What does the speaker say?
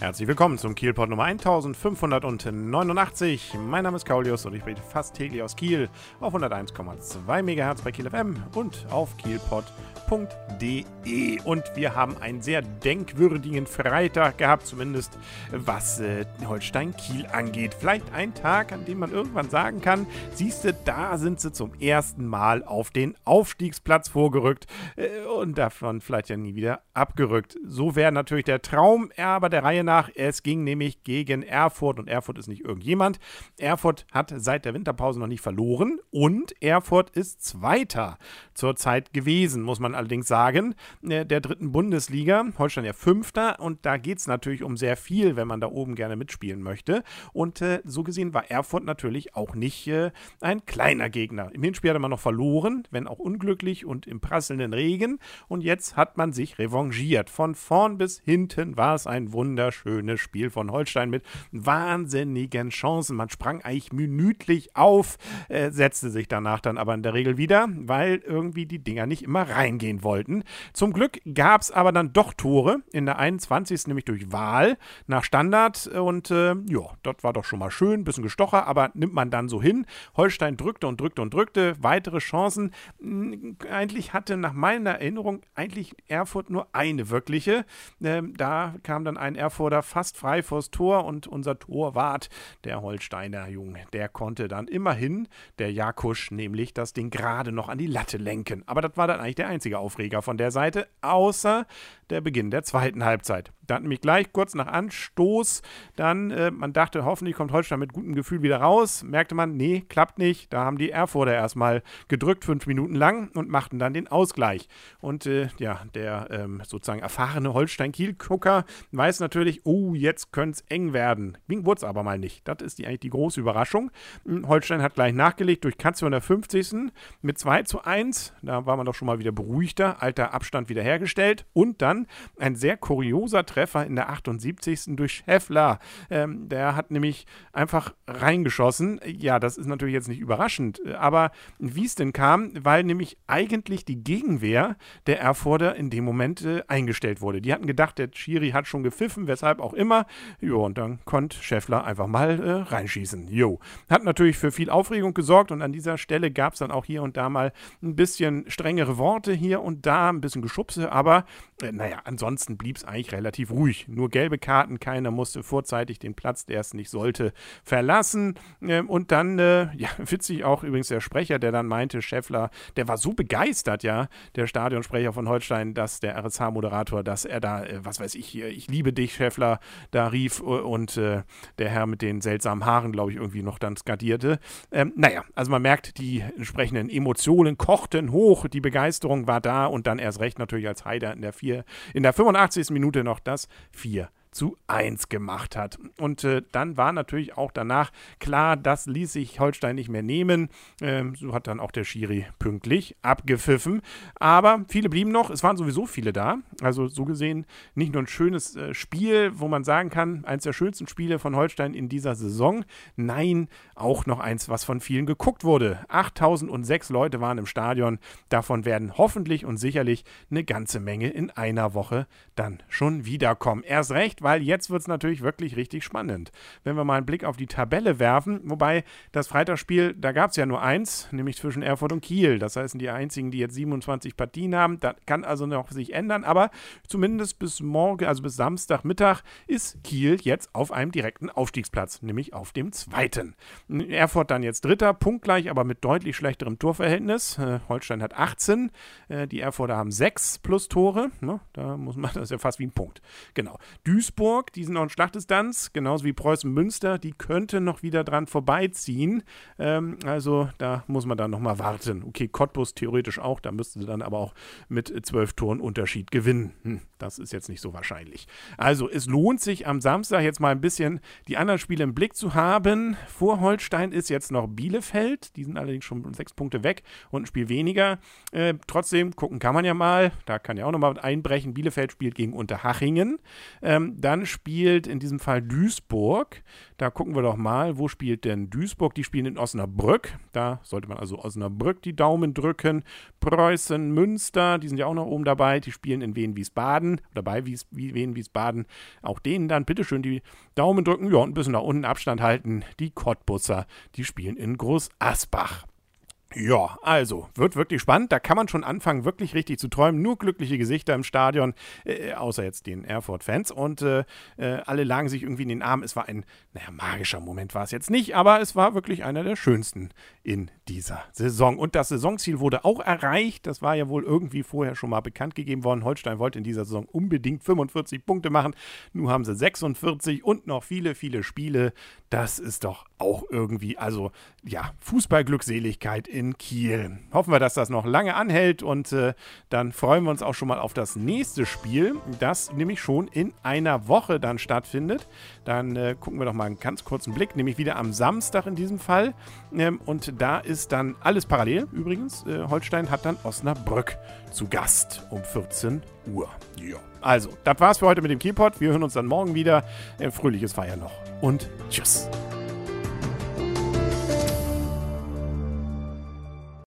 Herzlich willkommen zum Kielpot Nummer 1589. Mein Name ist Kaulius und ich berichte fast täglich aus Kiel auf 101,2 MHz bei Kiel FM und auf kielpot.de. Und wir haben einen sehr denkwürdigen Freitag gehabt, zumindest was äh, Holstein-Kiel angeht. Vielleicht ein Tag, an dem man irgendwann sagen kann, siehste, da sind sie zum ersten Mal auf den Aufstiegsplatz vorgerückt äh, und davon vielleicht ja nie wieder abgerückt. So wäre natürlich der Traum, aber der Reihe nach. Es ging nämlich gegen Erfurt und Erfurt ist nicht irgendjemand. Erfurt hat seit der Winterpause noch nicht verloren und Erfurt ist Zweiter zurzeit gewesen, muss man allerdings sagen, äh, der dritten Bundesliga. Holstein ja Fünfter und da geht es natürlich um sehr viel, wenn man da oben gerne mitspielen möchte. Und äh, so gesehen war Erfurt natürlich auch nicht äh, ein kleiner Gegner. Im Hinspiel hatte man noch verloren, wenn auch unglücklich und im prasselnden Regen. Und jetzt hat man sich revanchiert. Von vorn bis hinten war es ein wunderschönes schönes Spiel von Holstein mit wahnsinnigen Chancen. Man sprang eigentlich minütlich auf, äh, setzte sich danach dann aber in der Regel wieder, weil irgendwie die Dinger nicht immer reingehen wollten. Zum Glück gab es aber dann doch Tore in der 21. nämlich durch Wahl nach Standard und äh, ja, das war doch schon mal schön, bisschen gestocher, aber nimmt man dann so hin. Holstein drückte und drückte und drückte, weitere Chancen. Hm, eigentlich hatte nach meiner Erinnerung eigentlich Erfurt nur eine wirkliche. Ähm, da kam dann ein Erfurt oder fast frei vors Tor und unser Torwart, der Holsteiner Junge, der konnte dann immerhin, der Jakusch, nämlich das Ding gerade noch an die Latte lenken. Aber das war dann eigentlich der einzige Aufreger von der Seite, außer der Beginn der zweiten Halbzeit. Da hat nämlich gleich kurz nach Anstoß dann, äh, man dachte, hoffentlich kommt Holstein mit gutem Gefühl wieder raus. Merkte man, nee, klappt nicht. Da haben die Erfurter erstmal gedrückt, fünf Minuten lang und machten dann den Ausgleich. Und äh, ja, der ähm, sozusagen erfahrene Holstein-Kiel-Gucker weiß natürlich, oh, jetzt könnte es eng werden. Ging wurde es aber mal nicht. Das ist die, eigentlich die große Überraschung. Hm, Holstein hat gleich nachgelegt durch Katze in der 50. mit 2 zu 1. Da war man doch schon mal wieder beruhigter. Alter Abstand wiederhergestellt. Und dann ein sehr kurioser Treffer in der 78. durch Scheffler. Ähm, der hat nämlich einfach reingeschossen. Ja, das ist natürlich jetzt nicht überraschend, aber wie es denn kam, weil nämlich eigentlich die Gegenwehr der Erfurter in dem Moment äh, eingestellt wurde. Die hatten gedacht, der Schiri hat schon gepfiffen, weshalb auch immer. Jo, und dann konnte Scheffler einfach mal äh, reinschießen. Jo. Hat natürlich für viel Aufregung gesorgt und an dieser Stelle gab es dann auch hier und da mal ein bisschen strengere Worte hier und da, ein bisschen Geschubse, aber äh, naja, ansonsten blieb es eigentlich relativ ruhig. Nur gelbe Karten, keiner musste vorzeitig den Platz, der es nicht sollte, verlassen. Ähm, und dann, äh, ja, witzig auch übrigens der Sprecher, der dann meinte, Scheffler, der war so begeistert, ja, der Stadionsprecher von Holstein, dass der RSH-Moderator, dass er da, äh, was weiß ich, ich liebe dich, Scheffler, da rief und äh, der Herr mit den seltsamen Haaren, glaube ich, irgendwie noch dann skadierte. Ähm, naja, also man merkt, die entsprechenden Emotionen kochten hoch, die Begeisterung war da und dann erst recht natürlich als Heider in der, vier, in der 85. Minute noch das 4 zu 1 gemacht hat. Und äh, dann war natürlich auch danach klar, das ließ sich Holstein nicht mehr nehmen. Ähm, so hat dann auch der Schiri pünktlich abgepfiffen. Aber viele blieben noch. Es waren sowieso viele da. Also so gesehen nicht nur ein schönes äh, Spiel, wo man sagen kann, eins der schönsten Spiele von Holstein in dieser Saison. Nein, auch noch eins, was von vielen geguckt wurde. 8006 Leute waren im Stadion. Davon werden hoffentlich und sicherlich eine ganze Menge in einer Woche dann schon wiederkommen. Erst recht, weil jetzt wird es natürlich wirklich richtig spannend. Wenn wir mal einen Blick auf die Tabelle werfen, wobei das Freitagsspiel, da gab es ja nur eins, nämlich zwischen Erfurt und Kiel. Das heißt, die einzigen, die jetzt 27 Partien haben. Das kann also noch sich ändern, aber zumindest bis morgen, also bis Samstagmittag, ist Kiel jetzt auf einem direkten Aufstiegsplatz, nämlich auf dem zweiten. Erfurt dann jetzt dritter, punktgleich, aber mit deutlich schlechterem Torverhältnis. Äh, Holstein hat 18, äh, die Erfurter haben 6 plus Tore. Ne? Da muss man, das ist ja fast wie ein Punkt. Genau. Duisburg Duisburg, die sind noch in Schlachtdistanz, genauso wie Preußen Münster, die könnte noch wieder dran vorbeiziehen. Ähm, also da muss man dann nochmal warten. Okay, Cottbus theoretisch auch, da müssten sie dann aber auch mit zwölf Toren Unterschied gewinnen. Hm, das ist jetzt nicht so wahrscheinlich. Also es lohnt sich am Samstag jetzt mal ein bisschen die anderen Spiele im Blick zu haben. Vor Holstein ist jetzt noch Bielefeld, die sind allerdings schon sechs Punkte weg und ein Spiel weniger. Äh, trotzdem gucken kann man ja mal, da kann ja auch nochmal einbrechen. Bielefeld spielt gegen Unterhachingen. Ähm, dann spielt in diesem Fall Duisburg. Da gucken wir doch mal, wo spielt denn Duisburg? Die spielen in Osnabrück. Da sollte man also Osnabrück die Daumen drücken. Preußen, Münster, die sind ja auch noch oben dabei. Die spielen in Wien-Wiesbaden. Wiesbaden oder bei Wies, Wien Wiesbaden. Auch denen dann bitteschön die Daumen drücken, ja, und ein bisschen nach unten Abstand halten. Die Cottbusser, die spielen in Groß Asbach. Ja, also, wird wirklich spannend. Da kann man schon anfangen, wirklich richtig zu träumen. Nur glückliche Gesichter im Stadion, äh, außer jetzt den Erfurt-Fans. Und äh, äh, alle lagen sich irgendwie in den Armen. Es war ein, naja, magischer Moment war es jetzt nicht, aber es war wirklich einer der schönsten in dieser Saison. Und das Saisonziel wurde auch erreicht. Das war ja wohl irgendwie vorher schon mal bekannt gegeben worden. Holstein wollte in dieser Saison unbedingt 45 Punkte machen. Nun haben sie 46 und noch viele, viele Spiele. Das ist doch auch irgendwie, also ja, Fußballglückseligkeit in in Kiel. Hoffen wir, dass das noch lange anhält und äh, dann freuen wir uns auch schon mal auf das nächste Spiel, das nämlich schon in einer Woche dann stattfindet. Dann äh, gucken wir doch mal einen ganz kurzen Blick, nämlich wieder am Samstag in diesem Fall. Ähm, und da ist dann alles parallel übrigens. Äh, Holstein hat dann Osnabrück zu Gast um 14 Uhr. Ja. Also, das war's für heute mit dem Keypot. Wir hören uns dann morgen wieder. Äh, fröhliches Feiern noch und tschüss.